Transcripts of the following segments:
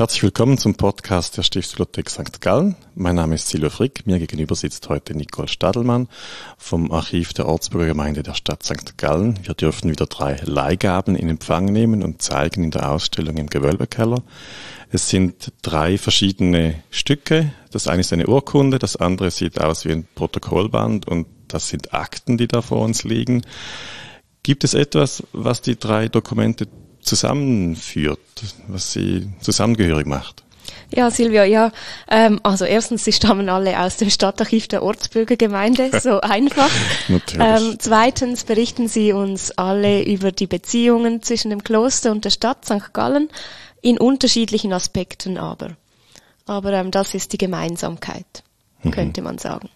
Herzlich willkommen zum Podcast der Stiftsbibliothek St. Gallen. Mein Name ist Silvio Frick. Mir gegenüber sitzt heute Nicole Stadelmann vom Archiv der Ortsbürgergemeinde der Stadt St. Gallen. Wir dürfen wieder drei Leihgaben in Empfang nehmen und zeigen in der Ausstellung im Gewölbekeller. Es sind drei verschiedene Stücke. Das eine ist eine Urkunde, das andere sieht aus wie ein Protokollband und das sind Akten, die da vor uns liegen. Gibt es etwas, was die drei Dokumente zusammenführt, was sie zusammengehörig macht? Ja, Silvia, ja. Ähm, also erstens, sie stammen alle aus dem Stadtarchiv der Ortsbürgergemeinde, so einfach. Ähm, zweitens berichten sie uns alle über die Beziehungen zwischen dem Kloster und der Stadt St. Gallen, in unterschiedlichen Aspekten aber. Aber ähm, das ist die Gemeinsamkeit, mhm. könnte man sagen.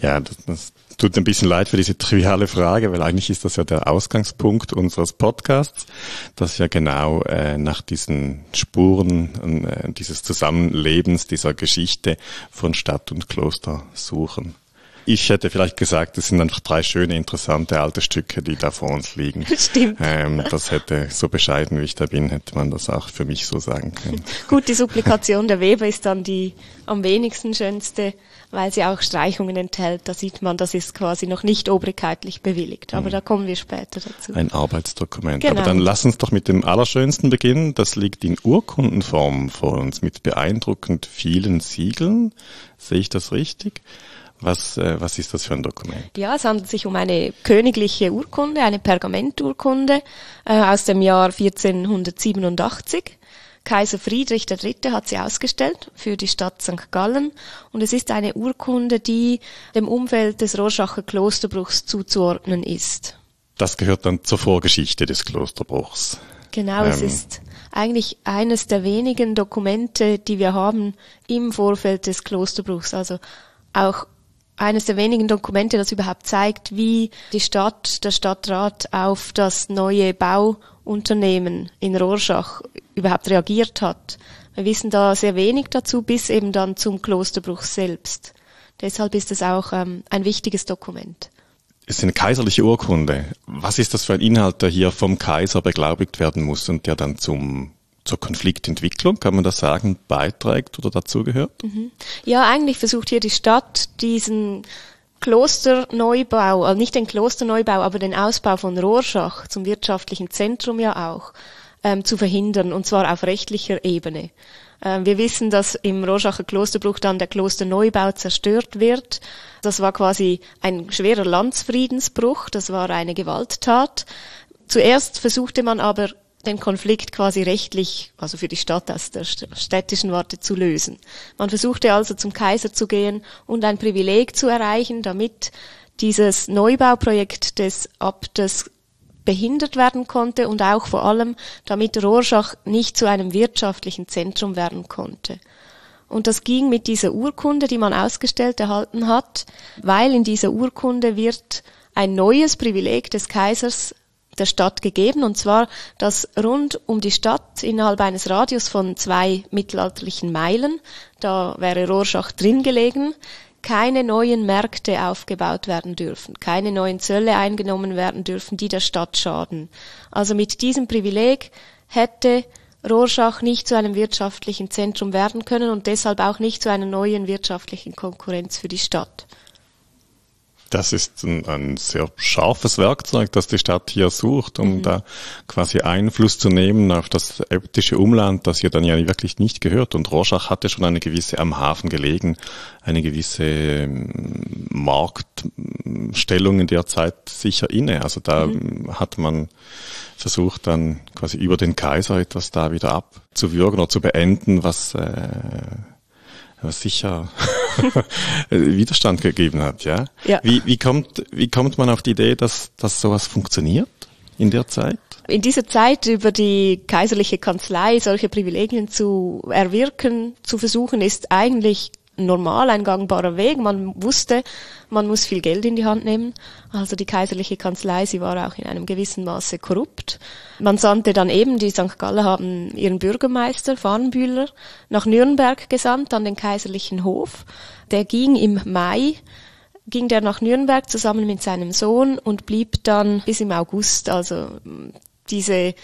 Ja, das, das tut ein bisschen leid für diese triviale Frage, weil eigentlich ist das ja der Ausgangspunkt unseres Podcasts, dass ja genau äh, nach diesen Spuren äh, dieses Zusammenlebens, dieser Geschichte von Stadt und Kloster suchen. Ich hätte vielleicht gesagt, es sind einfach drei schöne, interessante alte Stücke, die da vor uns liegen. Stimmt. Ähm, das hätte, so bescheiden wie ich da bin, hätte man das auch für mich so sagen können. Gut, die Supplikation der Weber ist dann die am wenigsten schönste, weil sie auch Streichungen enthält. Da sieht man, das ist quasi noch nicht obrigkeitlich bewilligt. Aber mhm. da kommen wir später dazu. Ein Arbeitsdokument. Genau. Aber dann lass uns doch mit dem Allerschönsten beginnen. Das liegt in Urkundenform vor uns mit beeindruckend vielen Siegeln. Sehe ich das richtig? Was, äh, was ist das für ein Dokument? Ja, es handelt sich um eine königliche Urkunde, eine Pergamenturkunde äh, aus dem Jahr 1487. Kaiser Friedrich III. hat sie ausgestellt für die Stadt St. Gallen und es ist eine Urkunde, die dem Umfeld des Rorschacher Klosterbruchs zuzuordnen ist. Das gehört dann zur Vorgeschichte des Klosterbruchs. Genau, ähm. es ist eigentlich eines der wenigen Dokumente, die wir haben im Vorfeld des Klosterbruchs. Also auch eines der wenigen Dokumente, das überhaupt zeigt, wie die Stadt, der Stadtrat auf das neue Bauunternehmen in Rorschach überhaupt reagiert hat. Wir wissen da sehr wenig dazu, bis eben dann zum Klosterbruch selbst. Deshalb ist es auch ähm, ein wichtiges Dokument. Es ist eine kaiserliche Urkunde. Was ist das für ein Inhalt, der hier vom Kaiser beglaubigt werden muss und der dann zum zur Konfliktentwicklung, kann man das sagen, beiträgt oder dazugehört? Mhm. Ja, eigentlich versucht hier die Stadt diesen Klosterneubau, also nicht den Klosterneubau, aber den Ausbau von Rorschach zum wirtschaftlichen Zentrum ja auch, ähm, zu verhindern, und zwar auf rechtlicher Ebene. Ähm, wir wissen, dass im Rorschacher Klosterbruch dann der Klosterneubau zerstört wird. Das war quasi ein schwerer Landsfriedensbruch, das war eine Gewalttat. Zuerst versuchte man aber den Konflikt quasi rechtlich, also für die Stadt aus der städtischen Warte zu lösen. Man versuchte also zum Kaiser zu gehen und ein Privileg zu erreichen, damit dieses Neubauprojekt des Abtes behindert werden konnte und auch vor allem, damit Rorschach nicht zu einem wirtschaftlichen Zentrum werden konnte. Und das ging mit dieser Urkunde, die man ausgestellt erhalten hat, weil in dieser Urkunde wird ein neues Privileg des Kaisers der Stadt gegeben, und zwar, dass rund um die Stadt innerhalb eines Radius von zwei mittelalterlichen Meilen, da wäre Rorschach drin gelegen, keine neuen Märkte aufgebaut werden dürfen, keine neuen Zölle eingenommen werden dürfen, die der Stadt schaden. Also mit diesem Privileg hätte Rorschach nicht zu einem wirtschaftlichen Zentrum werden können und deshalb auch nicht zu einer neuen wirtschaftlichen Konkurrenz für die Stadt. Das ist ein, ein, sehr scharfes Werkzeug, das die Stadt hier sucht, um mhm. da quasi Einfluss zu nehmen auf das äbtische Umland, das hier dann ja wirklich nicht gehört. Und Rorschach hatte schon eine gewisse am Hafen gelegen, eine gewisse ähm, Marktstellung in der Zeit sicher inne. Also da mhm. hat man versucht dann quasi über den Kaiser etwas da wieder abzuwürgen oder zu beenden, was äh, was sicher Widerstand gegeben hat, ja. ja. Wie, wie, kommt, wie kommt man auf die Idee, dass, dass sowas funktioniert in der Zeit? In dieser Zeit über die kaiserliche Kanzlei solche Privilegien zu erwirken, zu versuchen, ist eigentlich normal, ein gangbarer Weg. Man wusste, man muss viel Geld in die Hand nehmen. Also die kaiserliche Kanzlei, sie war auch in einem gewissen Maße korrupt. Man sandte dann eben, die St. Galler haben ihren Bürgermeister, Farnbühler, nach Nürnberg gesandt, an den kaiserlichen Hof. Der ging im Mai ging der nach Nürnberg zusammen mit seinem Sohn und blieb dann bis im August. Also diese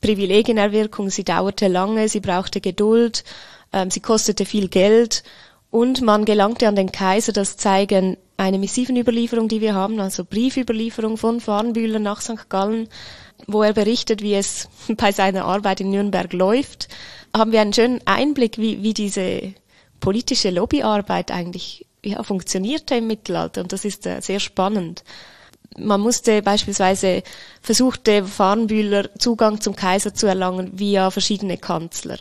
Privilegienerwirkung, sie dauerte lange, sie brauchte Geduld, ähm, sie kostete viel Geld und man gelangte an den Kaiser, das zeigen eine Missivenüberlieferung, die wir haben, also Briefüberlieferung von Farnbühler nach St. Gallen, wo er berichtet, wie es bei seiner Arbeit in Nürnberg läuft, haben wir einen schönen Einblick, wie, wie diese politische Lobbyarbeit eigentlich ja, funktionierte im Mittelalter. Und das ist äh, sehr spannend. Man musste beispielsweise versuchte Farnbühler Zugang zum Kaiser zu erlangen via verschiedene Kanzler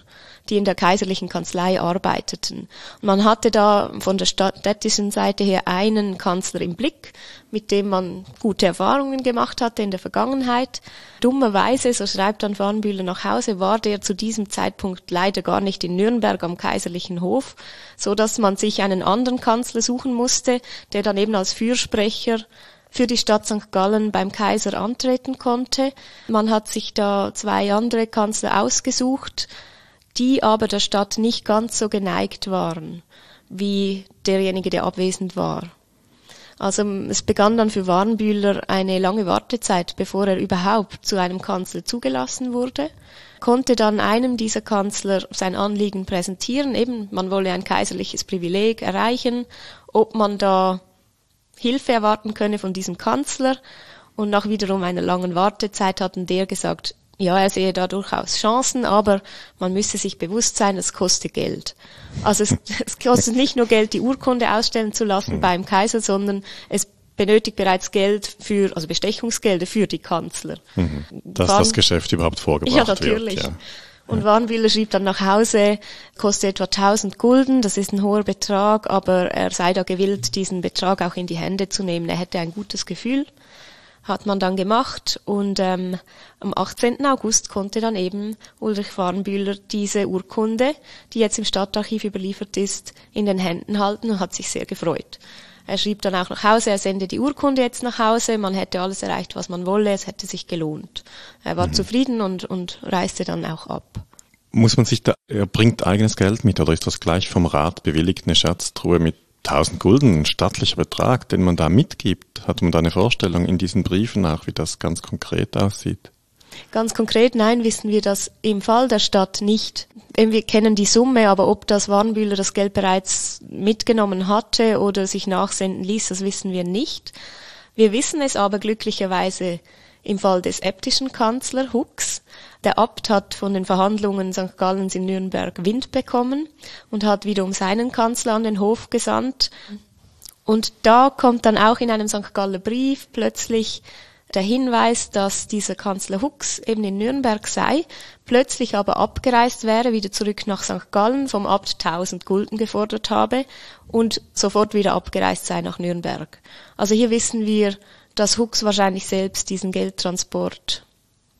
die in der kaiserlichen Kanzlei arbeiteten. Und man hatte da von der städtischen Seite her einen Kanzler im Blick, mit dem man gute Erfahrungen gemacht hatte in der Vergangenheit. Dummerweise, so schreibt dann Farnbühler nach Hause, war der zu diesem Zeitpunkt leider gar nicht in Nürnberg am kaiserlichen Hof, so dass man sich einen anderen Kanzler suchen musste, der dann eben als Fürsprecher für die Stadt St. Gallen beim Kaiser antreten konnte. Man hat sich da zwei andere Kanzler ausgesucht, die aber der Stadt nicht ganz so geneigt waren wie derjenige, der abwesend war. Also es begann dann für Warnbühler eine lange Wartezeit, bevor er überhaupt zu einem Kanzler zugelassen wurde, konnte dann einem dieser Kanzler sein Anliegen präsentieren, eben man wolle ein kaiserliches Privileg erreichen, ob man da Hilfe erwarten könne von diesem Kanzler und nach wiederum einer langen Wartezeit hatten der gesagt, ja, er sehe da durchaus Chancen, aber man müsse sich bewusst sein, es kostet Geld. Also es, es kostet nicht nur Geld, die Urkunde ausstellen zu lassen mhm. beim Kaiser, sondern es benötigt bereits Geld für, also Bestechungsgelder für die Kanzler. Mhm. Dass Warn, das Geschäft überhaupt vorgebracht wird. Ja, natürlich. Wird, ja. Und Warnwiller schrieb dann nach Hause, kostet etwa 1000 Gulden, das ist ein hoher Betrag, aber er sei da gewillt, diesen Betrag auch in die Hände zu nehmen. Er hätte ein gutes Gefühl hat man dann gemacht und ähm, am 18. August konnte dann eben Ulrich Farnbühler diese Urkunde, die jetzt im Stadtarchiv überliefert ist, in den Händen halten und hat sich sehr gefreut. Er schrieb dann auch nach Hause, er sende die Urkunde jetzt nach Hause, man hätte alles erreicht, was man wolle, es hätte sich gelohnt. Er war mhm. zufrieden und, und reiste dann auch ab. Muss man sich da, er bringt eigenes Geld mit oder ist das gleich vom Rat bewilligt, eine Schatztruhe mit 1000 Gulden, ein stattlicher Betrag, den man da mitgibt. Hat man da eine Vorstellung in diesen Briefen auch, wie das ganz konkret aussieht? Ganz konkret, nein, wissen wir das im Fall der Stadt nicht. Wir kennen die Summe, aber ob das Warnbühler das Geld bereits mitgenommen hatte oder sich nachsenden ließ, das wissen wir nicht. Wir wissen es aber glücklicherweise im Fall des äbtischen Kanzler Hux. Der Abt hat von den Verhandlungen St. Gallens in Nürnberg Wind bekommen und hat wiederum seinen Kanzler an den Hof gesandt. Und da kommt dann auch in einem St. Galler Brief plötzlich der Hinweis, dass dieser Kanzler Hux eben in Nürnberg sei, plötzlich aber abgereist wäre, wieder zurück nach St. Gallen, vom Abt 1000 Gulden gefordert habe und sofort wieder abgereist sei nach Nürnberg. Also hier wissen wir, dass Hux wahrscheinlich selbst diesen Geldtransport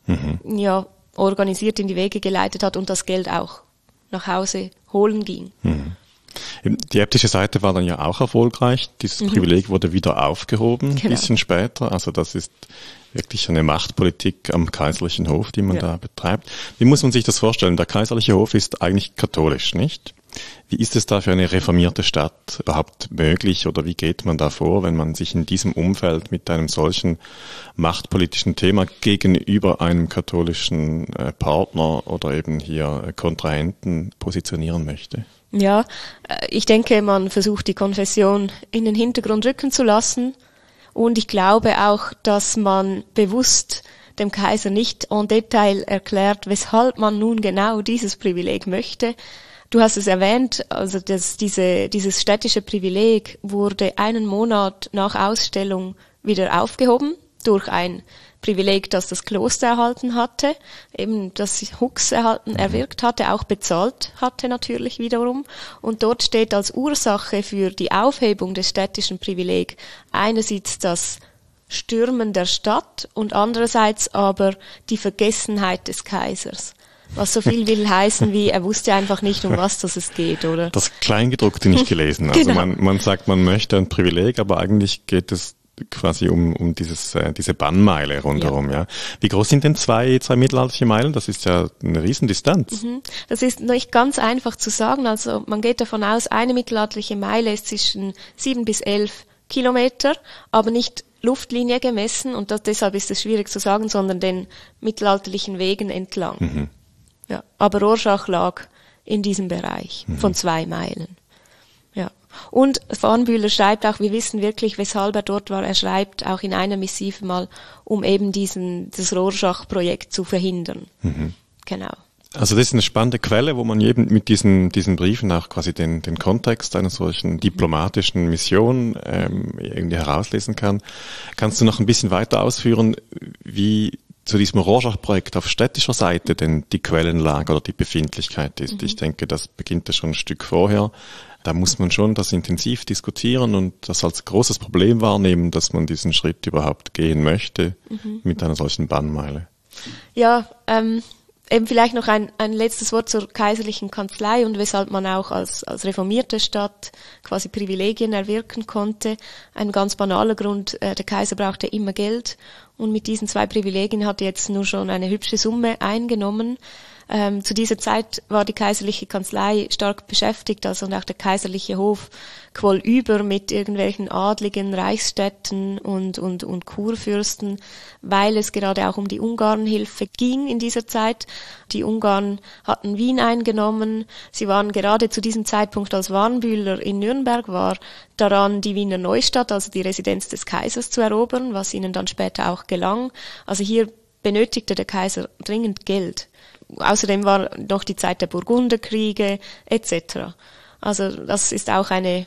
mhm. ja, organisiert in die Wege geleitet hat und das Geld auch nach Hause holen ging. Mhm. Die äbtische Seite war dann ja auch erfolgreich. Dieses mhm. Privileg wurde wieder aufgehoben, genau. ein bisschen später. Also das ist wirklich eine Machtpolitik am kaiserlichen Hof, die man ja. da betreibt. Wie muss man sich das vorstellen? Der kaiserliche Hof ist eigentlich katholisch, nicht? Wie ist es da für eine reformierte Stadt überhaupt möglich oder wie geht man da vor, wenn man sich in diesem Umfeld mit einem solchen machtpolitischen Thema gegenüber einem katholischen äh, Partner oder eben hier äh, Kontrahenten positionieren möchte? Ja, äh, ich denke, man versucht die Konfession in den Hintergrund rücken zu lassen. Und ich glaube auch, dass man bewusst dem Kaiser nicht en Detail erklärt, weshalb man nun genau dieses Privileg möchte, Du hast es erwähnt, also das, diese, dieses städtische Privileg wurde einen Monat nach Ausstellung wieder aufgehoben durch ein Privileg, das das Kloster erhalten hatte, eben das Hux erhalten, mhm. erwirkt hatte, auch bezahlt hatte natürlich wiederum. Und dort steht als Ursache für die Aufhebung des städtischen Privileg einerseits das Stürmen der Stadt und andererseits aber die Vergessenheit des Kaisers. Was so viel will heißen wie, er wusste einfach nicht, um was das es geht, oder? Das Kleingedruckte nicht gelesen. Also genau. man, man sagt, man möchte ein Privileg, aber eigentlich geht es quasi um, um dieses, äh, diese Bannmeile rundherum, ja. ja. Wie groß sind denn zwei, zwei mittelalterliche Meilen? Das ist ja eine Riesendistanz. Mhm. Das ist nicht ganz einfach zu sagen. Also man geht davon aus, eine mittelalterliche Meile ist zwischen sieben bis elf Kilometer, aber nicht Luftlinie gemessen und das, deshalb ist es schwierig zu sagen, sondern den mittelalterlichen Wegen entlang. Mhm. Ja, aber Rorschach lag in diesem Bereich mhm. von zwei Meilen. Und Farnbühler schreibt auch, wir wissen wirklich, weshalb er dort war. Er schreibt auch in einer Missive mal, um eben diesen, das Rorschach-Projekt zu verhindern. Mhm. Genau. Also das ist eine spannende Quelle, wo man eben mit diesen, diesen Briefen auch quasi den, den Kontext einer solchen diplomatischen Mission ähm, irgendwie herauslesen kann. Kannst du noch ein bisschen weiter ausführen, wie zu diesem Rorschach-Projekt auf städtischer Seite denn die Quellenlage oder die Befindlichkeit ist? Mhm. Ich denke, das beginnt ja schon ein Stück vorher. Da muss man schon das intensiv diskutieren und das als großes Problem wahrnehmen, dass man diesen Schritt überhaupt gehen möchte mhm. mit einer solchen Bannmeile. Ja, ähm, Eben vielleicht noch ein, ein letztes Wort zur kaiserlichen Kanzlei und weshalb man auch als, als reformierte Stadt quasi Privilegien erwirken konnte. Ein ganz banaler Grund, äh, der Kaiser brauchte immer Geld und mit diesen zwei Privilegien hat er jetzt nur schon eine hübsche Summe eingenommen. Ähm, zu dieser Zeit war die kaiserliche Kanzlei stark beschäftigt, also und auch der kaiserliche Hof quoll über mit irgendwelchen adligen Reichsstädten und, und, und Kurfürsten, weil es gerade auch um die Ungarnhilfe ging in dieser Zeit. Die Ungarn hatten Wien eingenommen. Sie waren gerade zu diesem Zeitpunkt, als Warnbühler in Nürnberg war, daran, die Wiener Neustadt, also die Residenz des Kaisers, zu erobern, was ihnen dann später auch gelang. Also hier benötigte der Kaiser dringend Geld. Außerdem war noch die Zeit der Burgunderkriege etc. Also das ist auch eine,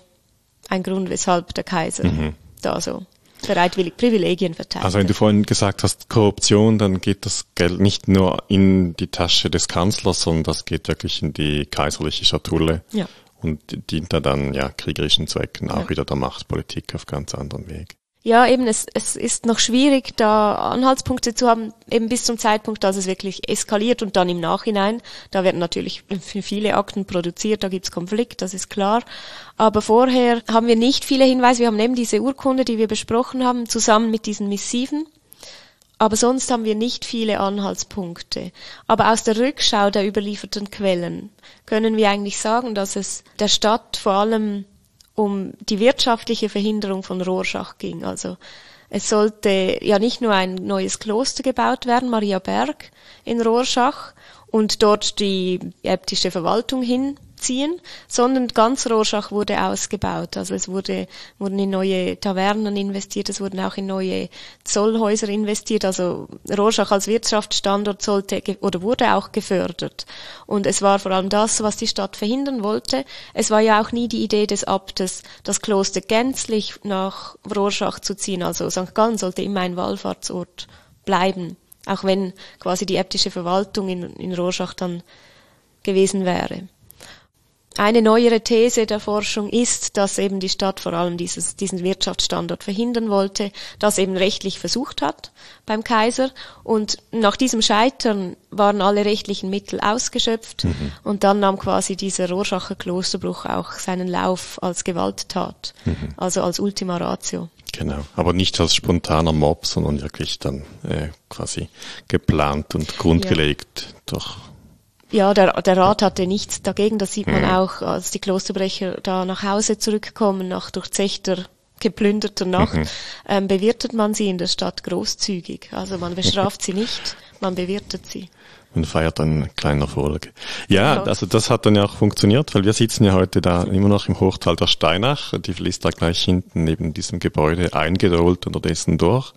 ein Grund, weshalb der Kaiser mhm. da so bereitwillig Privilegien verteilt. Also wenn du vorhin gesagt hast Korruption, dann geht das Geld nicht nur in die Tasche des Kanzlers, sondern das geht wirklich in die kaiserliche Schatulle ja. und dient da dann ja kriegerischen Zwecken auch ja. wieder der Machtpolitik auf ganz anderen Weg. Ja, eben, es, es ist noch schwierig, da Anhaltspunkte zu haben, eben bis zum Zeitpunkt, dass es wirklich eskaliert und dann im Nachhinein. Da werden natürlich viele Akten produziert, da gibt's Konflikt, das ist klar. Aber vorher haben wir nicht viele Hinweise. Wir haben eben diese Urkunde, die wir besprochen haben, zusammen mit diesen Missiven. Aber sonst haben wir nicht viele Anhaltspunkte. Aber aus der Rückschau der überlieferten Quellen können wir eigentlich sagen, dass es der Stadt vor allem um die wirtschaftliche Verhinderung von Rorschach ging. Also es sollte ja nicht nur ein neues Kloster gebaut werden, Maria Berg in Rorschach, und dort die äbtische Verwaltung hin ziehen, sondern ganz Rorschach wurde ausgebaut. Also es wurde, wurden in neue Tavernen investiert, es wurden auch in neue Zollhäuser investiert. Also Rorschach als Wirtschaftsstandort sollte oder wurde auch gefördert. Und es war vor allem das, was die Stadt verhindern wollte. Es war ja auch nie die Idee des Abtes, das Kloster gänzlich nach Rorschach zu ziehen. Also St. Gallen sollte immer ein Wallfahrtsort bleiben, auch wenn quasi die äbtische Verwaltung in, in Rorschach dann gewesen wäre. Eine neuere These der Forschung ist, dass eben die Stadt vor allem dieses, diesen Wirtschaftsstandort verhindern wollte, das eben rechtlich versucht hat beim Kaiser. Und nach diesem Scheitern waren alle rechtlichen Mittel ausgeschöpft mhm. und dann nahm quasi dieser Rorschacher Klosterbruch auch seinen Lauf als Gewalttat, mhm. also als Ultima Ratio. Genau, aber nicht als spontaner Mob, sondern wirklich dann äh, quasi geplant und grundgelegt ja. durch ja, der, der Rat hatte nichts dagegen. Das sieht man mhm. auch, als die Klosterbrecher da nach Hause zurückkommen, nach durchzechter geplünderter Nacht, mhm. ähm, bewirtet man sie in der Stadt großzügig. Also man bestraft sie nicht, man bewirtet sie und feiert dann kleine Erfolge. Ja, ja, also das hat dann ja auch funktioniert, weil wir sitzen ja heute da immer noch im Hochtal der Steinach. Die fließt da gleich hinten neben diesem Gebäude eingerollt unterdessen durch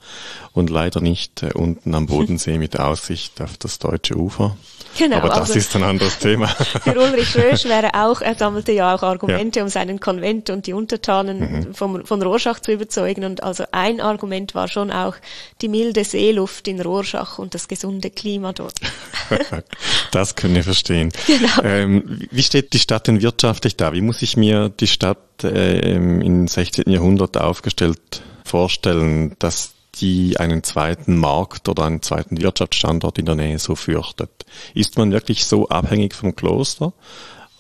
und leider nicht äh, unten am Bodensee mit Aussicht auf das deutsche Ufer. Genau, aber das also ist ein anderes Thema. Für Ulrich Rösch wäre auch, er sammelte ja auch Argumente, ja. um seinen Konvent und die Untertanen mhm. vom, von Rorschach zu überzeugen. Und also ein Argument war schon auch die milde Seeluft in Rorschach und das gesunde Klima dort. das können wir verstehen. Genau. Ähm, wie steht die Stadt denn wirtschaftlich da? Wie muss ich mir die Stadt äh, im 16. Jahrhundert aufgestellt vorstellen, dass die einen zweiten Markt oder einen zweiten Wirtschaftsstandort in der Nähe so fürchtet? Ist man wirklich so abhängig vom Kloster?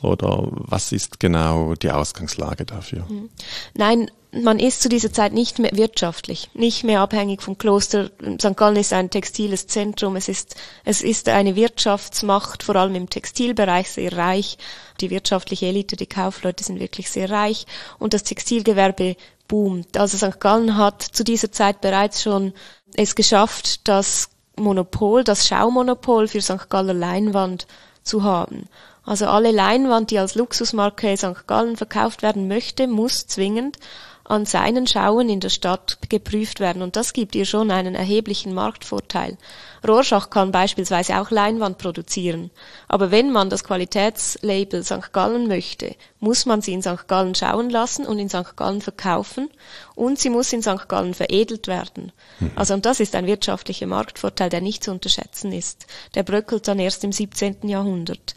Oder was ist genau die Ausgangslage dafür? Hm. Nein, man ist zu dieser Zeit nicht mehr wirtschaftlich, nicht mehr abhängig vom Kloster. St. Gallen ist ein textiles Zentrum. Es ist, es ist eine Wirtschaftsmacht, vor allem im Textilbereich sehr reich. Die wirtschaftliche Elite, die Kaufleute sind wirklich sehr reich. Und das Textilgewerbe boomt. Also St. Gallen hat zu dieser Zeit bereits schon es geschafft, das Monopol, das Schaumonopol für St. Galler Leinwand zu haben. Also alle Leinwand, die als Luxusmarke St. Gallen verkauft werden möchte, muss zwingend an seinen Schauen in der Stadt geprüft werden. Und das gibt ihr schon einen erheblichen Marktvorteil. Rorschach kann beispielsweise auch Leinwand produzieren. Aber wenn man das Qualitätslabel St. Gallen möchte, muss man sie in St. Gallen schauen lassen und in St. Gallen verkaufen. Und sie muss in St. Gallen veredelt werden. Mhm. Also, und das ist ein wirtschaftlicher Marktvorteil, der nicht zu unterschätzen ist. Der bröckelt dann erst im 17. Jahrhundert.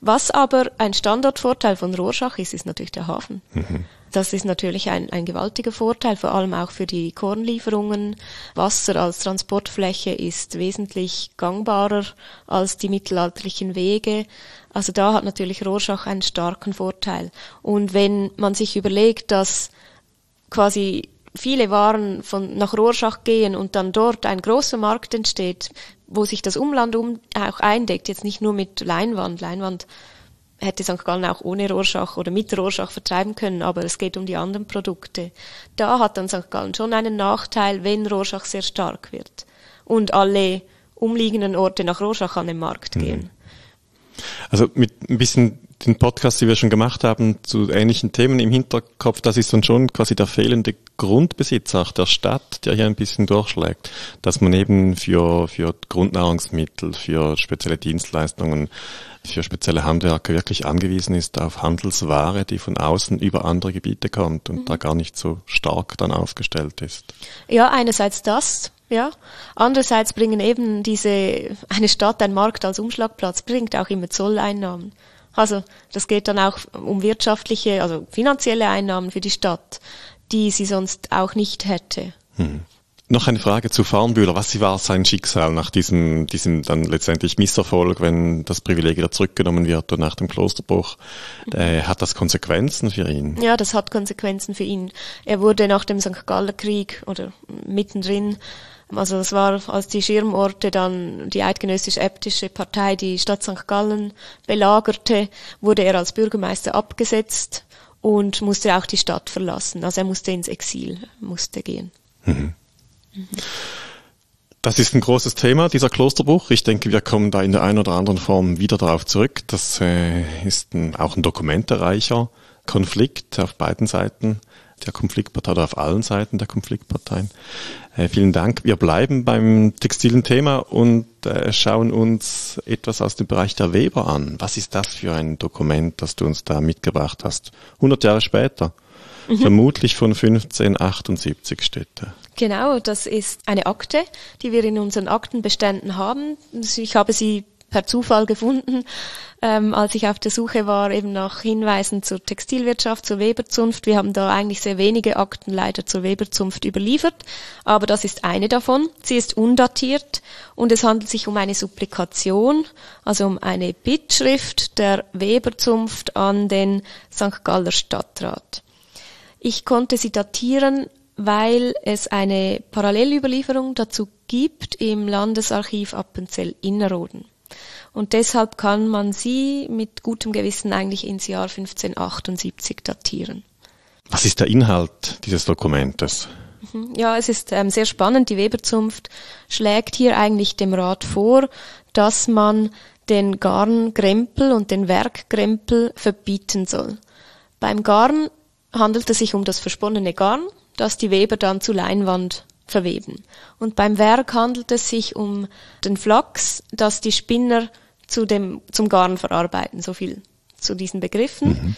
Was aber ein Standortvorteil von Rorschach ist, ist natürlich der Hafen. Mhm. Das ist natürlich ein, ein gewaltiger Vorteil, vor allem auch für die Kornlieferungen. Wasser als Transportfläche ist wesentlich gangbarer als die mittelalterlichen Wege. Also da hat natürlich Rorschach einen starken Vorteil. Und wenn man sich überlegt, dass quasi viele Waren von, nach Rorschach gehen und dann dort ein großer Markt entsteht, wo sich das Umland um, auch eindeckt, jetzt nicht nur mit Leinwand. Leinwand hätte St. Gallen auch ohne Rorschach oder mit Rorschach vertreiben können, aber es geht um die anderen Produkte. Da hat dann St. Gallen schon einen Nachteil, wenn Rorschach sehr stark wird und alle umliegenden Orte nach Rorschach an den Markt gehen. Also mit ein bisschen den Podcast, die wir schon gemacht haben, zu ähnlichen Themen im Hinterkopf, das ist dann schon quasi der fehlende Grundbesitz auch der Stadt, der hier ein bisschen durchschlägt, dass man eben für, für Grundnahrungsmittel, für spezielle Dienstleistungen, für spezielle Handwerker wirklich angewiesen ist auf Handelsware, die von außen über andere Gebiete kommt und mhm. da gar nicht so stark dann aufgestellt ist. Ja, einerseits das, ja. Andererseits bringen eben diese, eine Stadt, ein Markt als Umschlagplatz, bringt auch immer Zolleinnahmen. Also das geht dann auch um wirtschaftliche, also finanzielle Einnahmen für die Stadt, die sie sonst auch nicht hätte. Hm. Noch eine Frage zu Farnbühler. Was war sein Schicksal nach diesem, diesem dann letztendlich Misserfolg, wenn das Privileg wieder zurückgenommen wird und nach dem Klosterbruch? Äh, hat das Konsequenzen für ihn? Ja, das hat Konsequenzen für ihn. Er wurde nach dem St. Galler Krieg oder mittendrin also es war, als die Schirmorte dann die eidgenössisch-äbtische Partei die Stadt St. Gallen belagerte, wurde er als Bürgermeister abgesetzt und musste auch die Stadt verlassen. Also er musste ins Exil, musste gehen. Mhm. Das ist ein großes Thema, dieser Klosterbuch. Ich denke, wir kommen da in der einen oder anderen Form wieder darauf zurück. Das äh, ist ein, auch ein dokumentereicher Konflikt auf beiden Seiten der Konfliktpartei oder auf allen Seiten der Konfliktparteien. Äh, vielen Dank. Wir bleiben beim textilen Thema und äh, schauen uns etwas aus dem Bereich der Weber an. Was ist das für ein Dokument, das du uns da mitgebracht hast? 100 Jahre später. Mhm. Vermutlich von 1578 steht da. Genau, das ist eine Akte, die wir in unseren Aktenbeständen haben. Ich habe sie per Zufall gefunden, ähm, als ich auf der Suche war eben nach Hinweisen zur Textilwirtschaft, zur Weberzunft. Wir haben da eigentlich sehr wenige Akten leider zur Weberzunft überliefert, aber das ist eine davon. Sie ist undatiert und es handelt sich um eine Supplikation, also um eine Bittschrift der Weberzunft an den St. Galler Stadtrat. Ich konnte sie datieren, weil es eine Parallelüberlieferung dazu gibt im Landesarchiv Appenzell-Innerrhoden. Und deshalb kann man sie mit gutem Gewissen eigentlich ins Jahr 1578 datieren. Was ist der Inhalt dieses Dokumentes? Mhm. Ja, es ist ähm, sehr spannend. Die Weberzunft schlägt hier eigentlich dem Rat vor, dass man den Garngrempel und den Werkgrempel verbieten soll. Beim Garn handelt es sich um das versponnene Garn, das die Weber dann zu Leinwand verweben. Und beim Werk handelt es sich um den Flachs, das die Spinner zu dem, zum Garn verarbeiten. So viel zu diesen Begriffen. Mhm.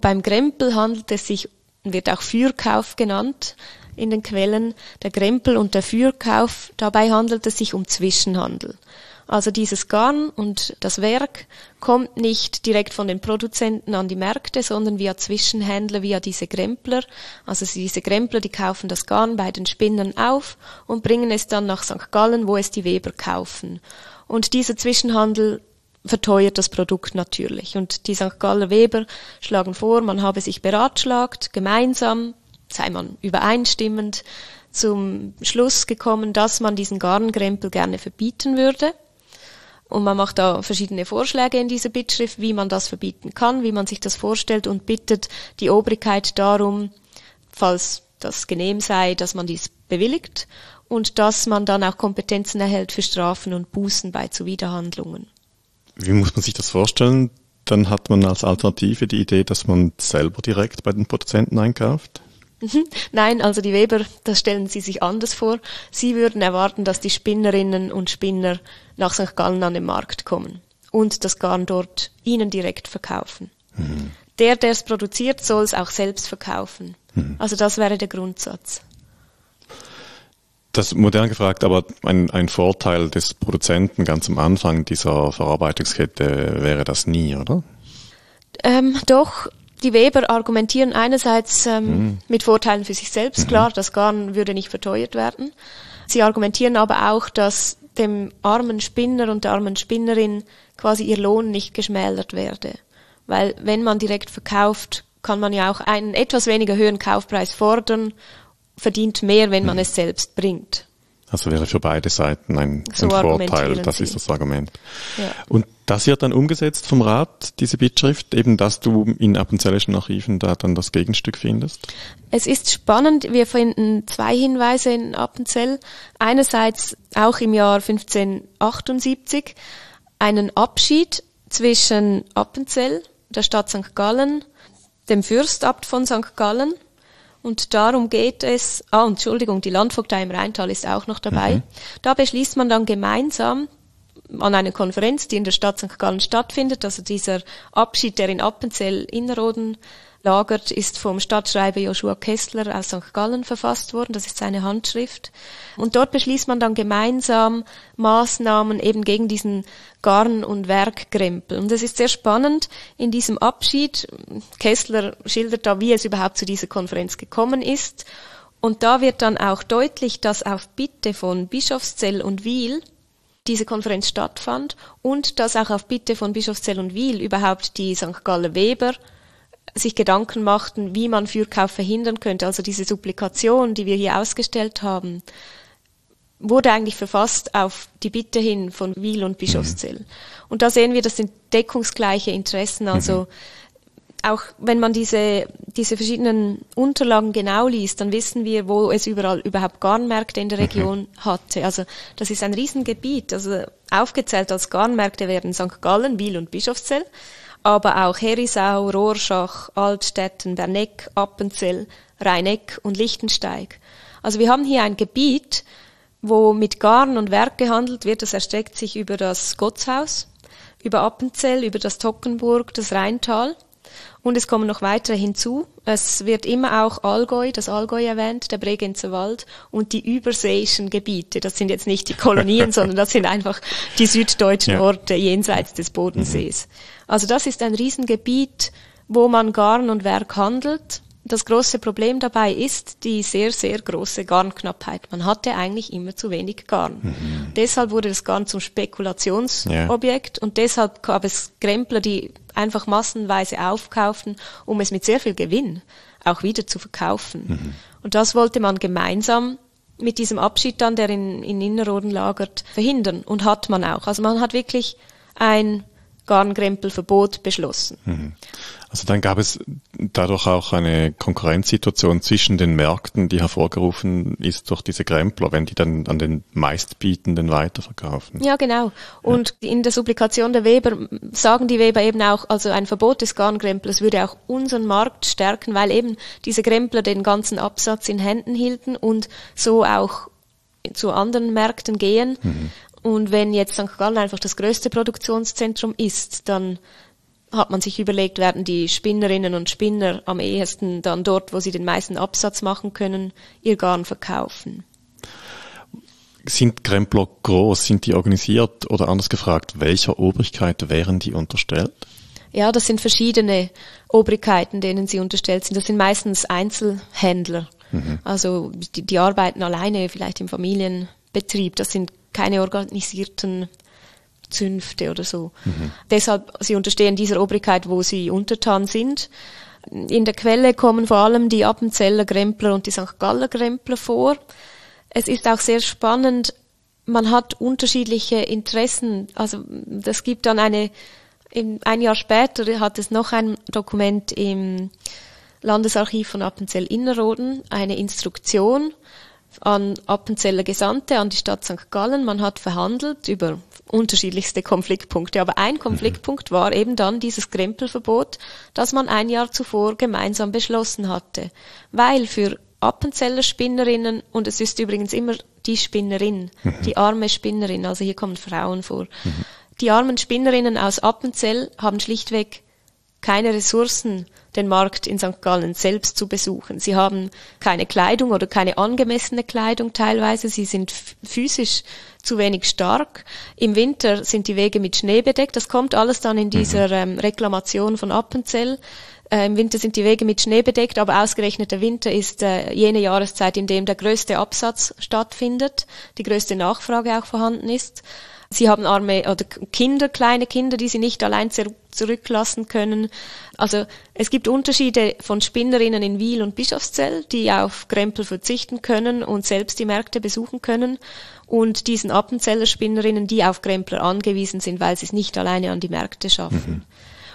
Beim Grempel handelt es sich, wird auch Fürkauf genannt in den Quellen, der Grempel und der Fürkauf, dabei handelt es sich um Zwischenhandel. Also dieses Garn und das Werk kommt nicht direkt von den Produzenten an die Märkte, sondern via Zwischenhändler, via diese Grempler. Also diese Grempler, die kaufen das Garn bei den Spinnern auf und bringen es dann nach St. Gallen, wo es die Weber kaufen. Und dieser Zwischenhandel verteuert das Produkt natürlich. Und die St. Galler Weber schlagen vor, man habe sich beratschlagt, gemeinsam, sei man übereinstimmend, zum Schluss gekommen, dass man diesen Garngrempel gerne verbieten würde. Und man macht da verschiedene Vorschläge in dieser Bittschrift, wie man das verbieten kann, wie man sich das vorstellt und bittet die Obrigkeit darum, falls das genehm sei, dass man dies bewilligt und dass man dann auch Kompetenzen erhält für Strafen und Bußen bei Zuwiderhandlungen. Wie muss man sich das vorstellen? Dann hat man als Alternative die Idee, dass man selber direkt bei den Produzenten einkauft? Mhm. Nein, also die Weber, das stellen Sie sich anders vor. Sie würden erwarten, dass die Spinnerinnen und Spinner nach St. Gallen an den Markt kommen und das Garn dort Ihnen direkt verkaufen. Mhm. Der, der es produziert, soll es auch selbst verkaufen. Mhm. Also das wäre der Grundsatz. Das modern gefragt, aber ein, ein Vorteil des Produzenten ganz am Anfang dieser Verarbeitungskette wäre das nie, oder? Ähm, doch, die Weber argumentieren einerseits ähm, mhm. mit Vorteilen für sich selbst, mhm. klar, das Garn würde nicht verteuert werden. Sie argumentieren aber auch, dass dem armen Spinner und der armen Spinnerin quasi ihr Lohn nicht geschmälert werde. Weil wenn man direkt verkauft, kann man ja auch einen etwas weniger höheren Kaufpreis fordern, verdient mehr, wenn man mhm. es selbst bringt. Also wäre für beide Seiten ein, so ein Vorteil, das ist das Argument. Ja. Und das wird dann umgesetzt vom Rat, diese Bittschrift, eben dass du in appenzellischen Archiven da dann das Gegenstück findest? Es ist spannend, wir finden zwei Hinweise in Appenzell. Einerseits auch im Jahr 1578 einen Abschied zwischen Appenzell, der Stadt St. Gallen, dem Fürstabt von St. Gallen und darum geht es, ah, Entschuldigung, die Landvogtei im Rheintal ist auch noch dabei. Mhm. Da beschließt man dann gemeinsam an einer Konferenz, die in der Stadt St. Gallen stattfindet, also dieser Abschied, der in Appenzell Innerrhoden lagert, ist vom Stadtschreiber Joshua Kessler aus St. Gallen verfasst worden. Das ist seine Handschrift. Und dort beschließt man dann gemeinsam Maßnahmen eben gegen diesen Garn- und Werkkrempel. Und es ist sehr spannend in diesem Abschied. Kessler schildert da, wie es überhaupt zu dieser Konferenz gekommen ist. Und da wird dann auch deutlich, dass auf Bitte von Bischofszell und Wiel diese Konferenz stattfand und dass auch auf Bitte von Bischofszell und Wiel überhaupt die St. Galler Weber sich Gedanken machten, wie man Fürkauf verhindern könnte. Also diese Supplikation, die wir hier ausgestellt haben, wurde eigentlich verfasst auf die Bitte hin von Wiel und Bischofszell. Mhm. Und da sehen wir, das sind deckungsgleiche Interessen. Also mhm. auch wenn man diese, diese verschiedenen Unterlagen genau liest, dann wissen wir, wo es überall überhaupt Garnmärkte in der mhm. Region mhm. hatte. Also das ist ein Riesengebiet. Also aufgezählt als Garnmärkte werden St. Gallen, Wiel und Bischofszell aber auch Herisau, Rorschach, Altstetten, Berneck, Appenzell, Rheineck und Lichtensteig. Also wir haben hier ein Gebiet, wo mit Garn und Werk gehandelt wird. Das erstreckt sich über das Gottshaus, über Appenzell, über das Tockenburg, das Rheintal. Und es kommen noch weitere hinzu. Es wird immer auch Allgäu, das Allgäu erwähnt, der Bregenzer Wald und die überseeischen Gebiete. Das sind jetzt nicht die Kolonien, sondern das sind einfach die süddeutschen ja. Orte jenseits des Bodensees. Mhm. Also das ist ein Riesengebiet, wo man Garn und Werk handelt. Das große Problem dabei ist die sehr, sehr große Garnknappheit. Man hatte eigentlich immer zu wenig Garn. Mhm. Deshalb wurde das Garn zum Spekulationsobjekt ja. und deshalb gab es Krempler, die einfach massenweise aufkauften, um es mit sehr viel Gewinn auch wieder zu verkaufen. Mhm. Und das wollte man gemeinsam mit diesem Abschied dann, der in, in Innerrhoden lagert, verhindern. Und hat man auch. Also man hat wirklich ein Garnkrempelverbot beschlossen. Mhm. Also dann gab es dadurch auch eine Konkurrenzsituation zwischen den Märkten, die hervorgerufen ist durch diese Krempler, wenn die dann an den meistbietenden weiterverkaufen. Ja, genau. Und ja. in der Supplikation der Weber sagen die Weber eben auch, also ein Verbot des Garnkremplers würde auch unseren Markt stärken, weil eben diese Krempler den ganzen Absatz in Händen hielten und so auch zu anderen Märkten gehen. Mhm. Und wenn jetzt St. Gallen einfach das größte Produktionszentrum ist, dann hat man sich überlegt, werden die Spinnerinnen und Spinner am ehesten dann dort, wo sie den meisten Absatz machen können, ihr Garn verkaufen. Sind Krempler groß? Sind die organisiert? Oder anders gefragt, welcher Obrigkeit wären die unterstellt? Ja, das sind verschiedene Obrigkeiten, denen sie unterstellt sind. Das sind meistens Einzelhändler. Mhm. Also die, die arbeiten alleine vielleicht im Familienbetrieb. Das sind keine organisierten Zünfte oder so. Mhm. Deshalb, sie unterstehen dieser Obrigkeit, wo sie untertan sind. In der Quelle kommen vor allem die Appenzeller Grempler und die St. Galler Grempler vor. Es ist auch sehr spannend, man hat unterschiedliche Interessen. Also das gibt dann eine, ein Jahr später hat es noch ein Dokument im Landesarchiv von Appenzell-Innerrhoden eine Instruktion an Appenzeller Gesandte, an die Stadt St. Gallen. Man hat verhandelt über unterschiedlichste Konfliktpunkte, aber ein Konfliktpunkt war eben dann dieses Krempelverbot, das man ein Jahr zuvor gemeinsam beschlossen hatte. Weil für Appenzeller Spinnerinnen, und es ist übrigens immer die Spinnerin, mhm. die arme Spinnerin, also hier kommen Frauen vor. Mhm. Die armen Spinnerinnen aus Appenzell haben schlichtweg keine Ressourcen, den Markt in St. Gallen selbst zu besuchen. Sie haben keine Kleidung oder keine angemessene Kleidung teilweise. Sie sind physisch zu wenig stark. Im Winter sind die Wege mit Schnee bedeckt. Das kommt alles dann in mhm. dieser ähm, Reklamation von Appenzell. Äh, Im Winter sind die Wege mit Schnee bedeckt, aber ausgerechnet der Winter ist äh, jene Jahreszeit, in dem der größte Absatz stattfindet, die größte Nachfrage auch vorhanden ist. Sie haben arme oder Kinder, kleine Kinder, die sie nicht allein zurücklassen können. Also es gibt Unterschiede von Spinnerinnen in Wiel und Bischofszell, die auf Krempel verzichten können und selbst die Märkte besuchen können und diesen Appenzeller Spinnerinnen, die auf Krempler angewiesen sind, weil sie es nicht alleine an die Märkte schaffen. Mhm.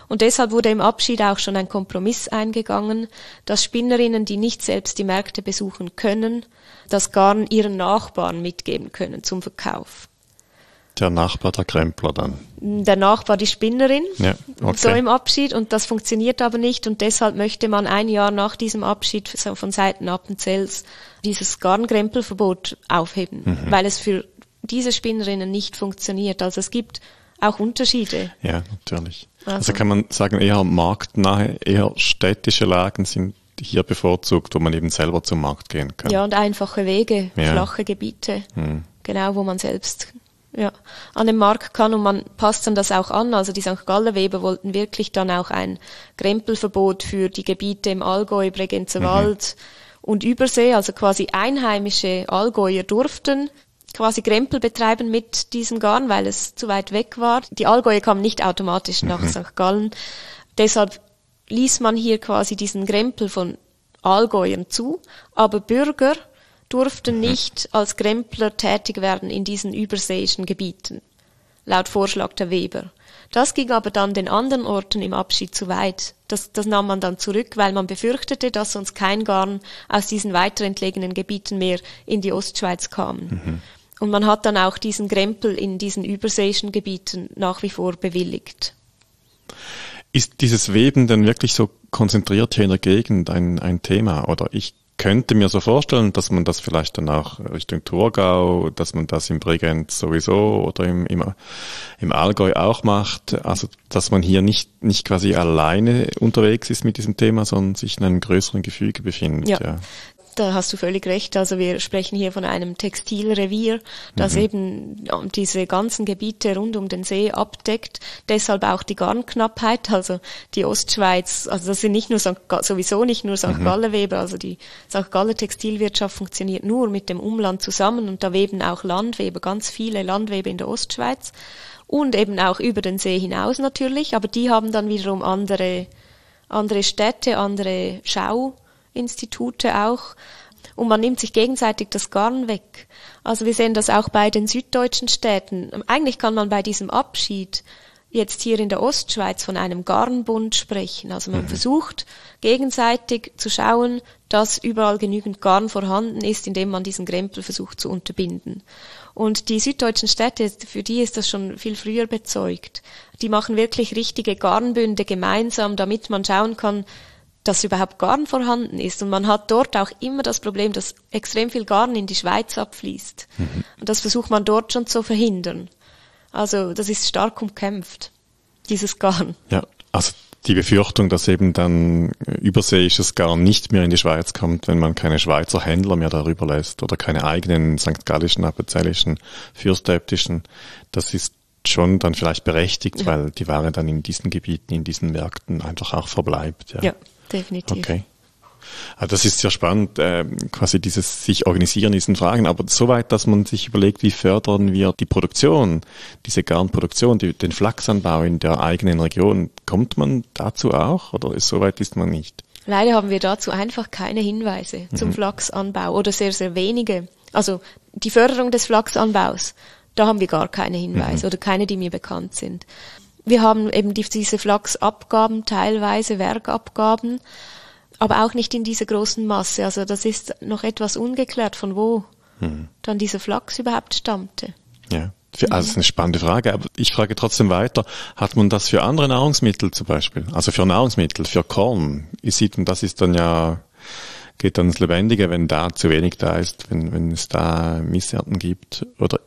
Und deshalb wurde im Abschied auch schon ein Kompromiss eingegangen, dass Spinnerinnen, die nicht selbst die Märkte besuchen können, das Garn ihren Nachbarn mitgeben können zum Verkauf. Der Nachbar, der Krempler dann. Der Nachbar, die Spinnerin, ja, okay. so im Abschied und das funktioniert aber nicht und deshalb möchte man ein Jahr nach diesem Abschied von Seiten Appenzells dieses Garnkrempelverbot aufheben, mhm. weil es für diese Spinnerinnen nicht funktioniert. Also es gibt auch Unterschiede. Ja, natürlich. Also, also kann man sagen, eher marktnahe, eher städtische Lagen sind hier bevorzugt, wo man eben selber zum Markt gehen kann. Ja, und einfache Wege, ja. flache Gebiete, hm. genau, wo man selbst ja, an den Markt kann und man passt dann das auch an. Also die St. Galler Weber wollten wirklich dann auch ein Krempelverbot für die Gebiete im Allgäu, Bregenzerwald mhm. und Übersee, also quasi einheimische Allgäuer durften quasi Krempel betreiben mit diesem Garn, weil es zu weit weg war. Die Allgäuer kamen nicht automatisch nach mhm. St. Gallen. Deshalb ließ man hier quasi diesen Krempel von Allgäuern zu, aber Bürger durften nicht als Krempler tätig werden in diesen überseeischen Gebieten, laut Vorschlag der Weber. Das ging aber dann den anderen Orten im Abschied zu weit. Das, das nahm man dann zurück, weil man befürchtete, dass sonst kein Garn aus diesen weiter entlegenen Gebieten mehr in die Ostschweiz kam. Mhm. Und man hat dann auch diesen Krempel in diesen überseeischen Gebieten nach wie vor bewilligt. Ist dieses Weben denn wirklich so konzentriert hier in der Gegend ein, ein Thema? Oder ich könnte mir so vorstellen, dass man das vielleicht dann auch Richtung Thurgau, dass man das im Bregenz sowieso oder im, im, im Allgäu auch macht. Also, dass man hier nicht, nicht quasi alleine unterwegs ist mit diesem Thema, sondern sich in einem größeren Gefüge befindet. Ja, ja. Da hast du völlig recht. Also wir sprechen hier von einem Textilrevier, das mhm. eben diese ganzen Gebiete rund um den See abdeckt. Deshalb auch die Garnknappheit. Also die Ostschweiz, also das sind nicht nur St. sowieso nicht nur St. Mhm. Gallenweber, also die St. Galler Textilwirtschaft funktioniert nur mit dem Umland zusammen und da weben auch Landweber, ganz viele Landweber in der Ostschweiz und eben auch über den See hinaus natürlich, aber die haben dann wiederum andere andere Städte, andere Schau Institute auch. Und man nimmt sich gegenseitig das Garn weg. Also wir sehen das auch bei den süddeutschen Städten. Eigentlich kann man bei diesem Abschied jetzt hier in der Ostschweiz von einem Garnbund sprechen. Also man mhm. versucht gegenseitig zu schauen, dass überall genügend Garn vorhanden ist, indem man diesen Krempel versucht zu unterbinden. Und die süddeutschen Städte, für die ist das schon viel früher bezeugt. Die machen wirklich richtige Garnbünde gemeinsam, damit man schauen kann, dass überhaupt Garn vorhanden ist. Und man hat dort auch immer das Problem, dass extrem viel Garn in die Schweiz abfließt. Mhm. Und das versucht man dort schon zu verhindern. Also das ist stark umkämpft, dieses Garn. Ja, also die Befürchtung, dass eben dann überseeisches Garn nicht mehr in die Schweiz kommt, wenn man keine Schweizer Händler mehr darüber lässt oder keine eigenen St. Gallischen, Appenzellischen, Fürstäbtischen, das ist schon dann vielleicht berechtigt, ja. weil die Ware dann in diesen Gebieten, in diesen Märkten einfach auch verbleibt. Ja. ja definitiv. Okay. Also das ist sehr spannend, äh, quasi dieses sich organisieren diesen Fragen, aber soweit, dass man sich überlegt, wie fördern wir die Produktion, diese Garnproduktion, die, den Flachsanbau in der eigenen Region, kommt man dazu auch oder ist, soweit ist man nicht? Leider haben wir dazu einfach keine Hinweise mhm. zum Flachsanbau oder sehr, sehr wenige. Also die Förderung des Flachsanbaus, da haben wir gar keine Hinweise mhm. oder keine, die mir bekannt sind. Wir haben eben diese Flachsabgaben, teilweise Werkabgaben. aber auch nicht in dieser großen Masse. Also das ist noch etwas ungeklärt, von wo hm. dann dieser Flachs überhaupt stammte. Ja. Also das ist eine spannende Frage, aber ich frage trotzdem weiter, hat man das für andere Nahrungsmittel zum Beispiel? Also für Nahrungsmittel, für Korn? Ihr sieht, und das ist dann ja, geht dann ins Lebendige, wenn da zu wenig da ist, wenn, wenn es da Missernten gibt. Oder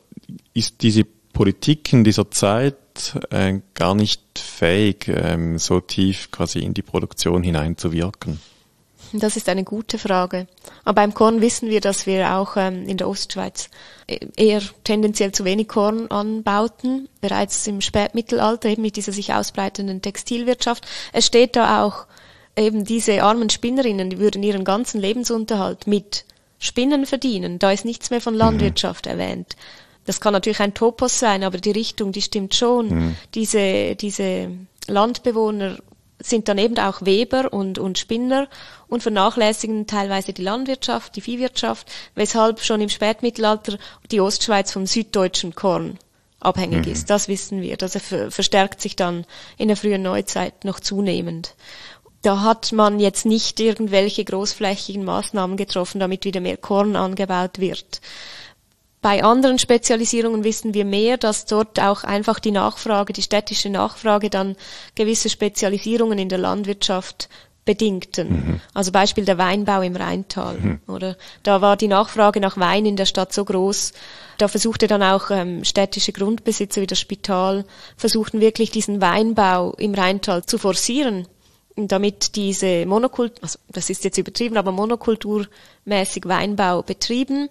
ist diese Politik in dieser Zeit äh, gar nicht fähig, ähm, so tief quasi in die Produktion hineinzuwirken? Das ist eine gute Frage. Aber beim Korn wissen wir, dass wir auch ähm, in der Ostschweiz äh, eher tendenziell zu wenig Korn anbauten, bereits im Spätmittelalter eben mit dieser sich ausbreitenden Textilwirtschaft. Es steht da auch eben diese armen Spinnerinnen, die würden ihren ganzen Lebensunterhalt mit Spinnen verdienen. Da ist nichts mehr von mhm. Landwirtschaft mhm. erwähnt. Das kann natürlich ein Topos sein, aber die Richtung, die stimmt schon. Mhm. Diese, diese Landbewohner sind dann eben auch Weber und, und Spinner und vernachlässigen teilweise die Landwirtschaft, die Viehwirtschaft, weshalb schon im Spätmittelalter die Ostschweiz vom süddeutschen Korn abhängig mhm. ist. Das wissen wir. Das verstärkt sich dann in der frühen Neuzeit noch zunehmend. Da hat man jetzt nicht irgendwelche großflächigen Maßnahmen getroffen, damit wieder mehr Korn angebaut wird. Bei anderen Spezialisierungen wissen wir mehr, dass dort auch einfach die Nachfrage, die städtische Nachfrage dann gewisse Spezialisierungen in der Landwirtschaft bedingten. Mhm. Also Beispiel der Weinbau im Rheintal. Mhm. Oder da war die Nachfrage nach Wein in der Stadt so groß. Da versuchte dann auch ähm, städtische Grundbesitzer wie das Spital versuchten wirklich diesen Weinbau im Rheintal zu forcieren, damit diese Monokultur, also das ist jetzt übertrieben, aber monokulturmäßig Weinbau betrieben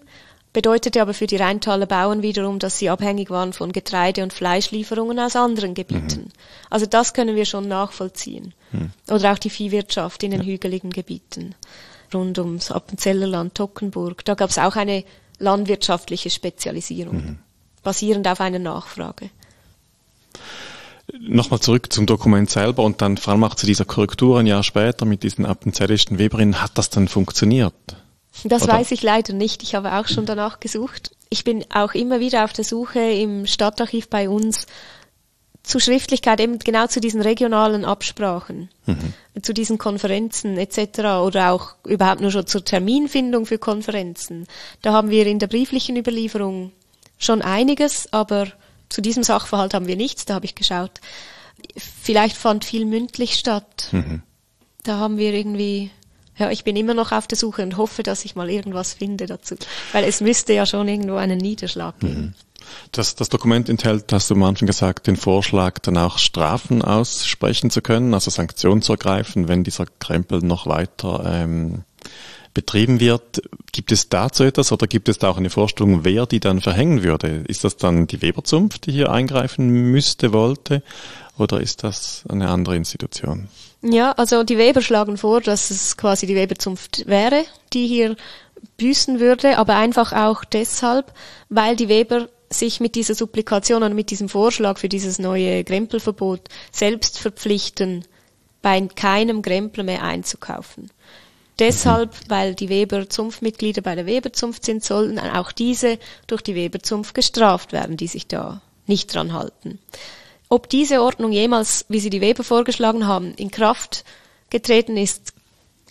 bedeutete aber für die Rheintaler Bauern wiederum, dass sie abhängig waren von Getreide- und Fleischlieferungen aus anderen Gebieten. Mhm. Also das können wir schon nachvollziehen. Mhm. Oder auch die Viehwirtschaft in den ja. hügeligen Gebieten rund ums Appenzellerland, Tockenburg. Da gab es auch eine landwirtschaftliche Spezialisierung, mhm. basierend auf einer Nachfrage. Nochmal zurück zum Dokument selber und dann vor allem auch zu dieser Korrektur ein Jahr später mit diesen appenzellischen Weberinnen. Hat das dann funktioniert? Das Oder? weiß ich leider nicht. Ich habe auch schon danach gesucht. Ich bin auch immer wieder auf der Suche im Stadtarchiv bei uns zu Schriftlichkeit, eben genau zu diesen regionalen Absprachen, mhm. zu diesen Konferenzen etc. oder auch überhaupt nur schon zur Terminfindung für Konferenzen. Da haben wir in der brieflichen Überlieferung schon einiges, aber zu diesem Sachverhalt haben wir nichts, da habe ich geschaut. Vielleicht fand viel mündlich statt. Mhm. Da haben wir irgendwie ja, ich bin immer noch auf der Suche und hoffe, dass ich mal irgendwas finde dazu. Weil es müsste ja schon irgendwo einen Niederschlag geben. Mhm. Das, das Dokument enthält, hast du am Anfang gesagt, den Vorschlag, dann auch Strafen aussprechen zu können, also Sanktionen zu ergreifen, wenn dieser Krempel noch weiter ähm, betrieben wird. Gibt es dazu etwas oder gibt es da auch eine Vorstellung, wer die dann verhängen würde? Ist das dann die Weberzunft, die hier eingreifen müsste, wollte? Oder ist das eine andere Institution? Ja, also die Weber schlagen vor, dass es quasi die Weberzunft wäre, die hier büßen würde, aber einfach auch deshalb, weil die Weber sich mit dieser Supplikation und mit diesem Vorschlag für dieses neue Grempelverbot selbst verpflichten, bei keinem Grempel mehr einzukaufen. Deshalb, weil die Weber Zunftmitglieder bei der Weberzunft sind, sollten auch diese durch die Weberzunft gestraft werden, die sich da nicht dran halten. Ob diese Ordnung jemals, wie sie die Weber vorgeschlagen haben, in Kraft getreten ist,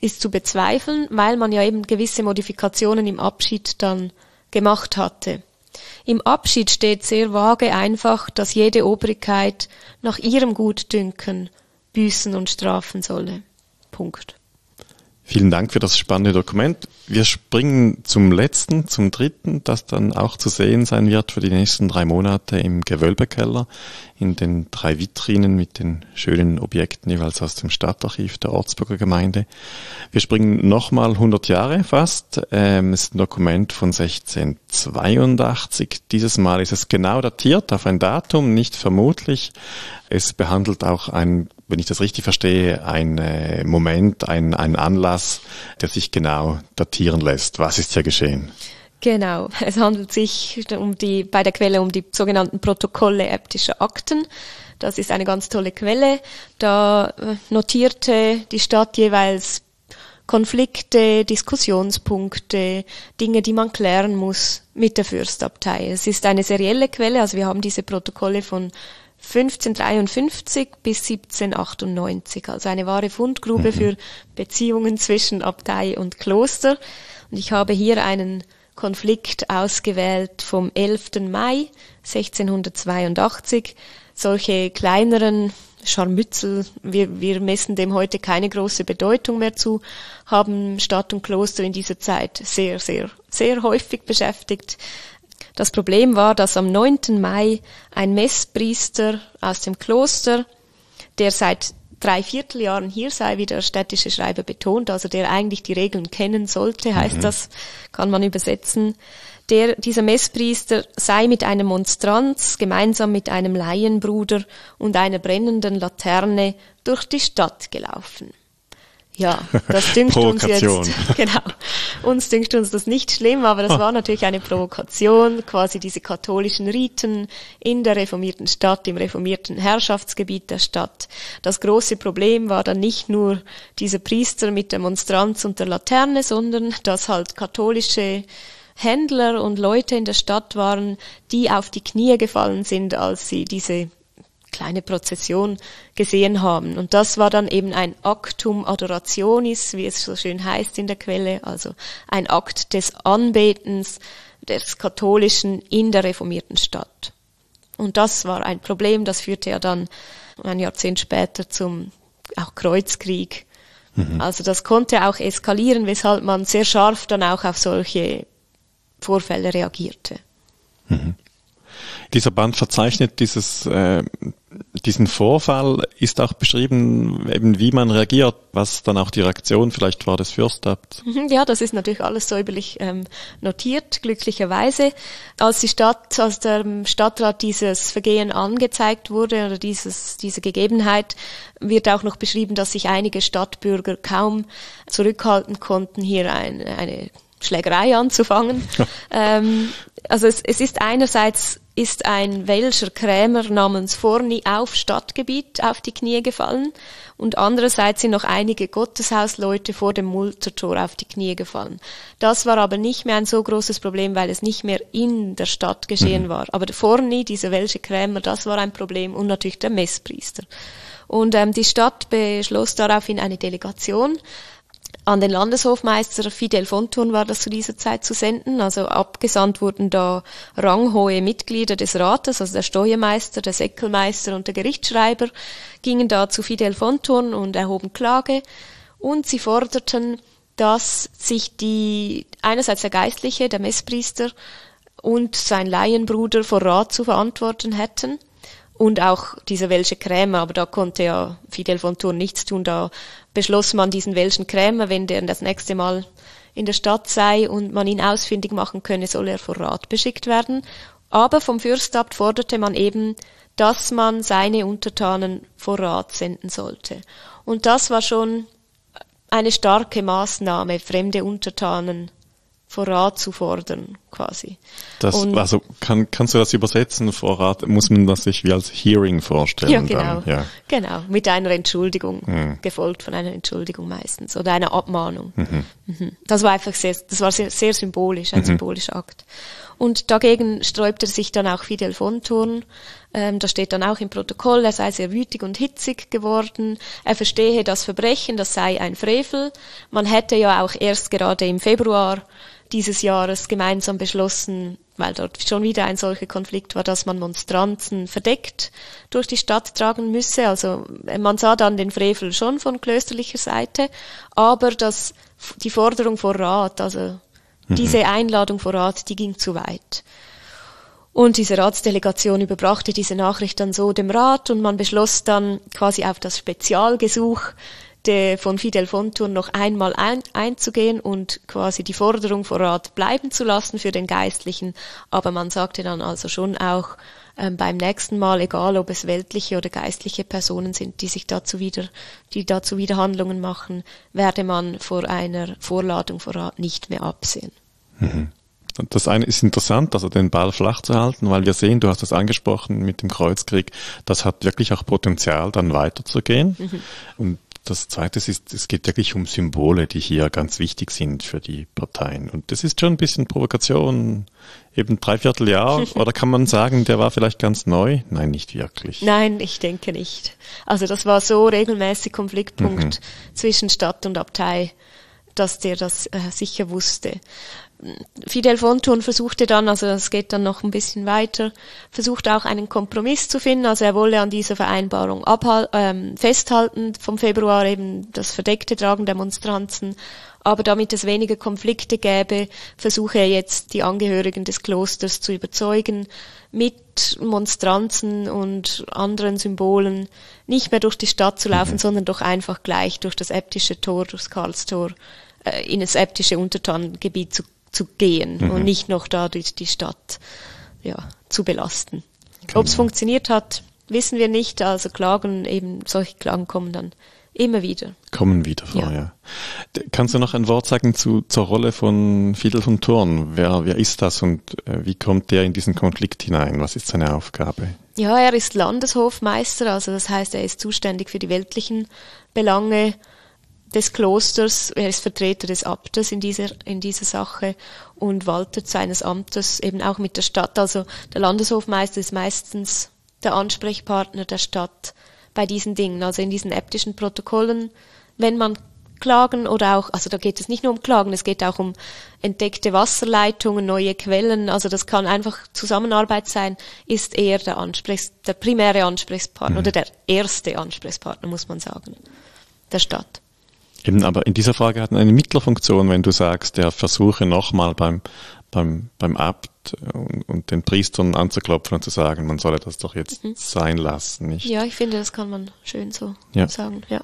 ist zu bezweifeln, weil man ja eben gewisse Modifikationen im Abschied dann gemacht hatte. Im Abschied steht sehr vage einfach, dass jede Obrigkeit nach ihrem Gutdünken büßen und strafen solle. Punkt. Vielen Dank für das spannende Dokument. Wir springen zum letzten, zum dritten, das dann auch zu sehen sein wird für die nächsten drei Monate im Gewölbekeller in den drei Vitrinen mit den schönen Objekten jeweils aus dem Stadtarchiv der Ortsburger Gemeinde. Wir springen nochmal 100 Jahre fast. Ähm, es ist ein Dokument von 1682. Dieses Mal ist es genau datiert auf ein Datum, nicht vermutlich. Es behandelt auch ein wenn ich das richtig verstehe, ein äh, Moment, ein, ein Anlass, der sich genau datieren lässt. Was ist hier geschehen? Genau, es handelt sich um die, bei der Quelle um die sogenannten Protokolle äbtischer Akten. Das ist eine ganz tolle Quelle. Da äh, notierte die Stadt jeweils Konflikte, Diskussionspunkte, Dinge, die man klären muss mit der Fürstabtei. Es ist eine serielle Quelle, also wir haben diese Protokolle von 1553 bis 1798, also eine wahre Fundgrube mhm. für Beziehungen zwischen Abtei und Kloster. Und ich habe hier einen Konflikt ausgewählt vom 11. Mai 1682. Solche kleineren Scharmützel, wir, wir messen dem heute keine große Bedeutung mehr zu, haben Stadt und Kloster in dieser Zeit sehr, sehr, sehr häufig beschäftigt. Das Problem war, dass am 9. Mai ein Messpriester aus dem Kloster, der seit drei Vierteljahren hier sei, wie der städtische Schreiber betont, also der eigentlich die Regeln kennen sollte, heißt mhm. das, kann man übersetzen. Der, dieser Messpriester sei mit einem Monstranz gemeinsam mit einem Laienbruder und einer brennenden Laterne durch die Stadt gelaufen. Ja, das dünkt uns jetzt, genau. Uns dünkt uns das nicht schlimm, aber das ah. war natürlich eine Provokation, quasi diese katholischen Riten in der reformierten Stadt, im reformierten Herrschaftsgebiet der Stadt. Das große Problem war dann nicht nur dieser Priester mit der Monstranz und der Laterne, sondern dass halt katholische Händler und Leute in der Stadt waren, die auf die Knie gefallen sind, als sie diese kleine Prozession gesehen haben. Und das war dann eben ein Actum Adorationis, wie es so schön heißt in der Quelle, also ein Akt des Anbetens des Katholischen in der reformierten Stadt. Und das war ein Problem, das führte ja dann ein Jahrzehnt später zum auch Kreuzkrieg. Mhm. Also das konnte auch eskalieren, weshalb man sehr scharf dann auch auf solche Vorfälle reagierte. Mhm. Dieser Band verzeichnet dieses, äh, diesen Vorfall, ist auch beschrieben, eben wie man reagiert, was dann auch die Reaktion vielleicht war des Fürstabts. Mhm, ja, das ist natürlich alles säuberlich ähm, notiert, glücklicherweise. Als die Stadt, als der Stadtrat dieses Vergehen angezeigt wurde oder dieses, diese Gegebenheit, wird auch noch beschrieben, dass sich einige Stadtbürger kaum zurückhalten konnten, hier ein, eine Schlägerei anzufangen. ähm, also es, es ist einerseits ist ein Welscher Krämer namens Forni auf Stadtgebiet auf die Knie gefallen und andererseits sind noch einige Gotteshausleute vor dem Multertor auf die Knie gefallen. Das war aber nicht mehr ein so großes Problem, weil es nicht mehr in der Stadt geschehen mhm. war. Aber Forni, dieser Welsche Krämer, das war ein Problem und natürlich der Messpriester. Und ähm, die Stadt beschloss daraufhin eine Delegation an den Landeshofmeister Fidel Fonturn war das zu dieser Zeit zu senden. Also abgesandt wurden da ranghohe Mitglieder des Rates, also der Steuermeister, der Säckelmeister und der Gerichtsschreiber, gingen da zu Fidel Fonturn und erhoben Klage. Und sie forderten, dass sich die, einerseits der Geistliche, der Messpriester und sein Laienbruder vor Rat zu verantworten hätten und auch dieser Welsche Krämer, aber da konnte ja Fidel von Thurn nichts tun, da beschloss man diesen Welschen Krämer, wenn der das nächste Mal in der Stadt sei und man ihn ausfindig machen könne, soll er vor Rat beschickt werden. Aber vom Fürstabt forderte man eben, dass man seine Untertanen vor Rat senden sollte. Und das war schon eine starke Maßnahme, fremde Untertanen Vorrat zu fordern, quasi. Das, und, also kann, kannst du das übersetzen? Vorrat muss man das sich wie als Hearing vorstellen? Ja, genau. Dann, ja. Genau, mit einer Entschuldigung, mhm. gefolgt von einer Entschuldigung meistens oder einer Abmahnung. Mhm. Mhm. Das war einfach sehr, das war sehr, sehr symbolisch, ein mhm. symbolischer Akt. Und dagegen sträubte sich dann auch Fidel von Thurn. Ähm, da steht dann auch im Protokoll, er sei sehr wütig und hitzig geworden. Er verstehe das Verbrechen, das sei ein Frevel. Man hätte ja auch erst gerade im Februar dieses Jahres gemeinsam beschlossen, weil dort schon wieder ein solcher Konflikt war, dass man Monstranzen verdeckt durch die Stadt tragen müsse. Also man sah dann den Frevel schon von klösterlicher Seite, aber das, die Forderung vor Rat, also mhm. diese Einladung vor Rat, die ging zu weit. Und diese Ratsdelegation überbrachte diese Nachricht dann so dem Rat und man beschloss dann quasi auf das Spezialgesuch de, von Fidel Fontur noch einmal ein, einzugehen und quasi die Forderung vor Rat bleiben zu lassen für den Geistlichen. Aber man sagte dann also schon auch ähm, beim nächsten Mal, egal ob es weltliche oder geistliche Personen sind, die sich dazu wieder, die dazu wieder Handlungen machen, werde man vor einer Vorladung vor Rat nicht mehr absehen. Mhm. Das eine ist interessant, also den Ball flach zu halten, weil wir sehen, du hast das angesprochen mit dem Kreuzkrieg, das hat wirklich auch Potenzial, dann weiterzugehen. Mhm. Und das Zweite ist, es geht wirklich um Symbole, die hier ganz wichtig sind für die Parteien. Und das ist schon ein bisschen Provokation, eben dreiviertel Jahr. Oder kann man sagen, der war vielleicht ganz neu? Nein, nicht wirklich. Nein, ich denke nicht. Also das war so regelmäßig Konfliktpunkt mhm. zwischen Stadt und Abtei, dass der das äh, sicher wusste. Fidel Fonthun versuchte dann, also es geht dann noch ein bisschen weiter, versuchte auch einen Kompromiss zu finden. Also er wolle an dieser Vereinbarung abhal ähm, festhalten vom Februar eben das verdeckte Tragen der Monstranzen. Aber damit es weniger Konflikte gäbe, versuche er jetzt die Angehörigen des Klosters zu überzeugen, mit Monstranzen und anderen Symbolen nicht mehr durch die Stadt zu laufen, mhm. sondern doch einfach gleich durch das äbtische Tor, durchs Karlstor, äh, in das äbtische Untertanengebiet zu zu gehen mhm. und nicht noch da durch die Stadt ja, zu belasten. Genau. Ob es funktioniert hat, wissen wir nicht. Also Klagen, eben solche Klagen kommen dann immer wieder. Kommen wieder vor, ja. ja. Kannst du noch ein Wort sagen zu, zur Rolle von Fidel von Thurn? Wer, wer ist das und äh, wie kommt der in diesen Konflikt hinein? Was ist seine Aufgabe? Ja, er ist Landeshofmeister, also das heißt, er ist zuständig für die weltlichen Belange des Klosters, er ist Vertreter des Abtes in dieser, in dieser Sache und waltet seines Amtes eben auch mit der Stadt. Also der Landeshofmeister ist meistens der Ansprechpartner der Stadt bei diesen Dingen, also in diesen äbtischen Protokollen, wenn man Klagen oder auch, also da geht es nicht nur um Klagen, es geht auch um entdeckte Wasserleitungen, neue Quellen, also das kann einfach Zusammenarbeit sein, ist er der Ansprechs, der primäre Ansprechpartner mhm. oder der erste Ansprechpartner, muss man sagen, der Stadt. Eben, aber in dieser Frage hat eine Mittlerfunktion, wenn du sagst, der versuche nochmal beim, beim, beim Abt und, und, den Priestern anzuklopfen und zu sagen, man solle das doch jetzt mhm. sein lassen, nicht? Ja, ich finde, das kann man schön so ja. sagen, ja.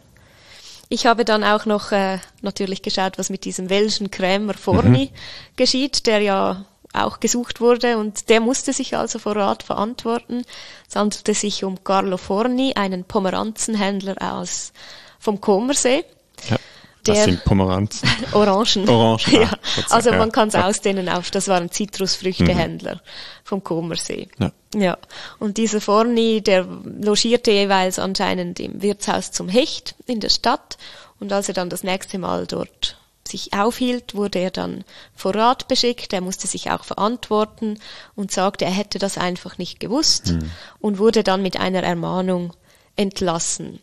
Ich habe dann auch noch äh, natürlich geschaut, was mit diesem welschen Krämer Forni mhm. geschieht, der ja auch gesucht wurde und der musste sich also vor Rat verantworten. Es handelte sich um Carlo Forni, einen Pomeranzenhändler aus vom Comersee. Ja. Das der, sind Pomeranzen. Orangen. Orangen. ja. Also man kann es ausdehnen auf, das waren Zitrusfrüchtehändler mhm. vom Comersee. Ja. ja. Und dieser Forni, der logierte jeweils anscheinend im Wirtshaus zum Hecht in der Stadt. Und als er dann das nächste Mal dort sich aufhielt, wurde er dann vor Rat beschickt. Er musste sich auch verantworten und sagte, er hätte das einfach nicht gewusst mhm. und wurde dann mit einer Ermahnung entlassen.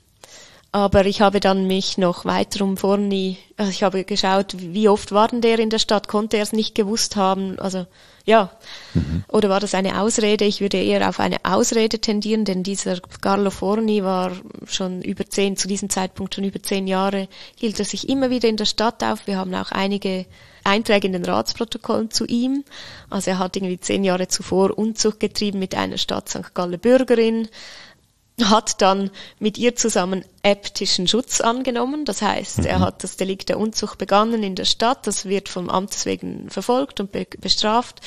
Aber ich habe dann mich noch weiter um Forni, also ich habe geschaut, wie oft war denn der in der Stadt, konnte er es nicht gewusst haben, also ja. Mhm. Oder war das eine Ausrede? Ich würde eher auf eine Ausrede tendieren, denn dieser Carlo Forni war schon über zehn, zu diesem Zeitpunkt schon über zehn Jahre, hielt er sich immer wieder in der Stadt auf. Wir haben auch einige Einträge in den Ratsprotokollen zu ihm. Also er hat irgendwie zehn Jahre zuvor Unzucht getrieben mit einer Stadt St. Galle Bürgerin hat dann mit ihr zusammen äptischen Schutz angenommen. Das heißt, mhm. er hat das Delikt der Unzucht begangen in der Stadt. Das wird vom Amtes wegen verfolgt und be bestraft.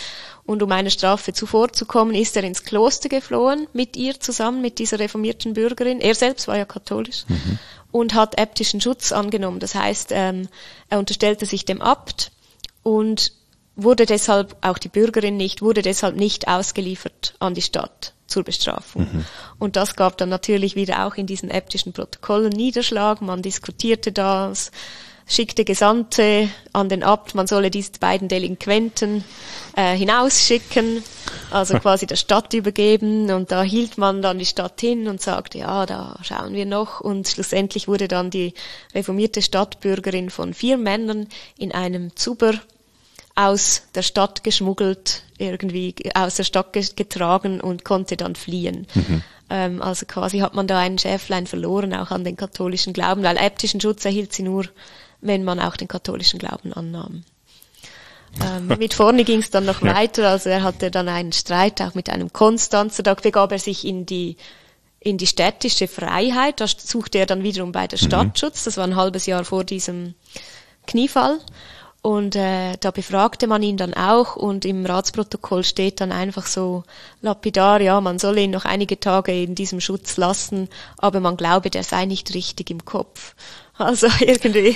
Und um einer Strafe zuvorzukommen, ist er ins Kloster geflohen mit ihr zusammen, mit dieser reformierten Bürgerin. Er selbst war ja katholisch mhm. und hat äptischen Schutz angenommen. Das heißt, ähm, er unterstellte sich dem Abt und wurde deshalb, auch die Bürgerin nicht, wurde deshalb nicht ausgeliefert an die Stadt zur Bestrafung. Mhm. Und das gab dann natürlich wieder auch in diesen äptischen Protokollen Niederschlag. Man diskutierte das, schickte Gesandte an den Abt, man solle diese beiden Delinquenten äh, hinausschicken, also quasi der Stadt übergeben. Und da hielt man dann die Stadt hin und sagte, ja, da schauen wir noch. Und schlussendlich wurde dann die reformierte Stadtbürgerin von vier Männern in einem Zuber aus der Stadt geschmuggelt, irgendwie aus der Stadt getragen und konnte dann fliehen. Mhm. Ähm, also quasi hat man da einen Schäflein verloren, auch an den katholischen Glauben, weil äbtischen Schutz erhielt sie nur, wenn man auch den katholischen Glauben annahm. Ähm, mit vorne ging es dann noch ja. weiter, also er hatte dann einen Streit auch mit einem Konstanzer, da begab er sich in die in die städtische Freiheit, da suchte er dann wiederum bei der mhm. Stadtschutz, das war ein halbes Jahr vor diesem Kniefall und äh, da befragte man ihn dann auch und im Ratsprotokoll steht dann einfach so lapidar, ja, man solle ihn noch einige Tage in diesem Schutz lassen, aber man glaube, der sei nicht richtig im Kopf. Also irgendwie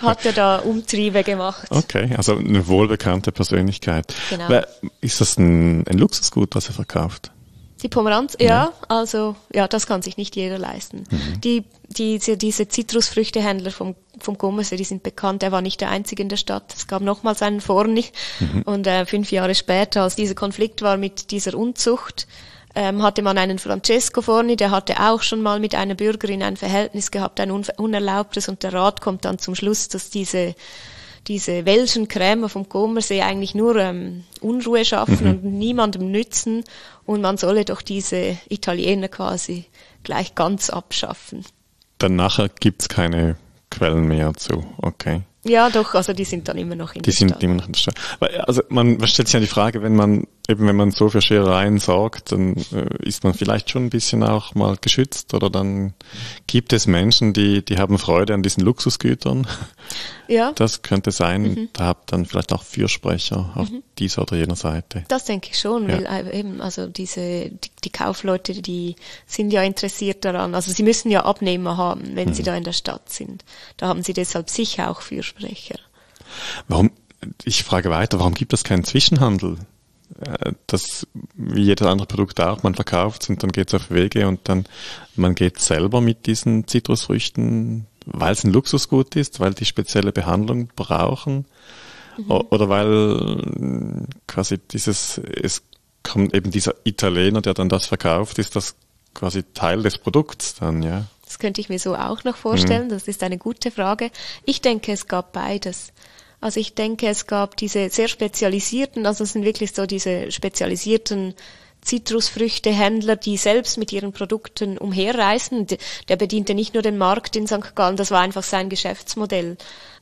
hat er da Umtriebe gemacht. Okay, also eine wohlbekannte Persönlichkeit. Genau. ist das ein, ein Luxusgut, was er verkauft? Die Pomeranz, ja, ja, also ja, das kann sich nicht jeder leisten. Mhm. Die, diese, diese Zitrusfrüchtehändler vom, vom Gommersee, die sind bekannt. Er war nicht der einzige in der Stadt. Es gab nochmals einen Forni. Mhm. Und äh, fünf Jahre später, als dieser Konflikt war mit dieser Unzucht, ähm, hatte man einen Francesco Forni, der hatte auch schon mal mit einer Bürgerin ein Verhältnis gehabt, ein unerlaubtes. Und der Rat kommt dann zum Schluss, dass diese diese welschen Krämer vom Comersee eigentlich nur ähm, Unruhe schaffen mhm. und niemandem nützen und man solle doch diese Italiener quasi gleich ganz abschaffen. Dann nachher gibt's keine Quellen mehr zu, okay. Ja, doch, also die sind dann immer noch in die der Stadt. Die sind immer noch in der Stadt. Also man stellt sich ja die Frage, wenn man eben wenn man so für Scherereien sorgt, dann äh, ist man vielleicht schon ein bisschen auch mal geschützt oder dann gibt es Menschen, die die haben Freude an diesen Luxusgütern. Ja. Das könnte sein. Mhm. Da habt dann vielleicht auch Fürsprecher auf mhm. dieser oder jener Seite. Das denke ich schon, ja. weil äh, eben also diese die, die, Kaufleute, die sind ja interessiert daran. Also sie müssen ja Abnehmer haben, wenn mhm. sie da in der Stadt sind. Da haben sie deshalb sicher auch Fürsprecher. Warum? Ich frage weiter. Warum gibt es keinen Zwischenhandel? Äh, das wie jedes andere Produkt auch, man verkauft und dann geht es auf Wege und dann man geht selber mit diesen Zitrusfrüchten, weil es ein Luxusgut ist, weil die spezielle Behandlung brauchen mhm. oder weil quasi dieses, es kommt eben dieser Italiener, der dann das verkauft, ist das quasi Teil des Produkts dann, ja. Könnte ich mir so auch noch vorstellen. Mhm. Das ist eine gute Frage. Ich denke, es gab beides. Also ich denke, es gab diese sehr spezialisierten, also es sind wirklich so diese spezialisierten Zitrusfrüchtehändler, die selbst mit ihren Produkten umherreisen. Der bediente nicht nur den Markt in St. Gallen, das war einfach sein Geschäftsmodell,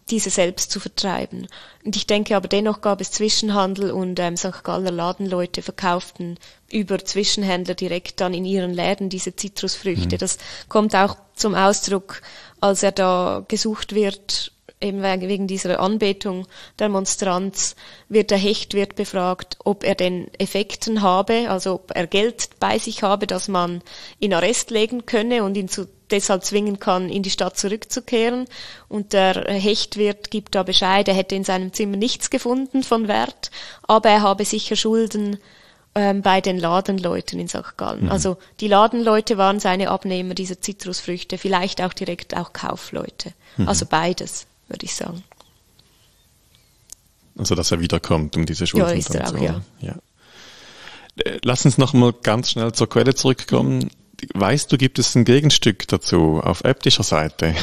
diese selbst zu vertreiben. Und ich denke aber dennoch gab es Zwischenhandel und ähm, St. Galler Ladenleute verkauften über Zwischenhändler direkt dann in ihren Läden diese Zitrusfrüchte. Mhm. Das kommt auch zum Ausdruck, als er da gesucht wird eben wegen dieser Anbetung der Monstranz wird der Hechtwirt befragt, ob er den Effekten habe, also ob er Geld bei sich habe, dass man in Arrest legen könne und ihn zu, deshalb zwingen kann, in die Stadt zurückzukehren. Und der Hechtwirt gibt da Bescheid, er hätte in seinem Zimmer nichts gefunden von Wert, aber er habe sicher Schulden ähm, bei den Ladenleuten in St. Gallen. Mhm. Also die Ladenleute waren seine Abnehmer dieser Zitrusfrüchte, vielleicht auch direkt auch Kaufleute. Mhm. Also beides würde ich sagen. Also, dass er wiederkommt, um diese Schulden ja, ist er auch, zu ja. ja. Äh, lass uns noch mal ganz schnell zur Quelle zurückkommen. Weißt du, gibt es ein Gegenstück dazu auf äptischer Seite?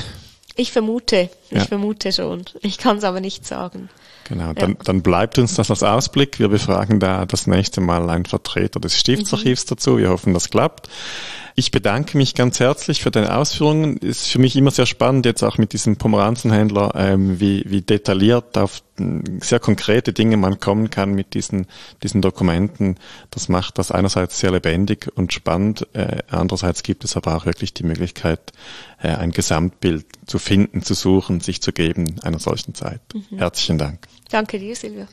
Ich vermute, ich ja. vermute schon. Ich kann es aber nicht sagen. Genau, dann, ja. dann bleibt uns das als Ausblick. Wir befragen da das nächste Mal einen Vertreter des Stiftsarchivs mhm. dazu. Wir hoffen, das klappt. Ich bedanke mich ganz herzlich für deine Ausführungen. Ist für mich immer sehr spannend, jetzt auch mit diesem Pomeranzenhändler, ähm, wie, wie detailliert auf sehr konkrete Dinge man kommen kann mit diesen, diesen Dokumenten. Das macht das einerseits sehr lebendig und spannend. Äh, andererseits gibt es aber auch wirklich die Möglichkeit, äh, ein Gesamtbild zu finden, zu suchen, sich zu geben einer solchen Zeit. Mhm. Herzlichen Dank. Danke dir, Silvia.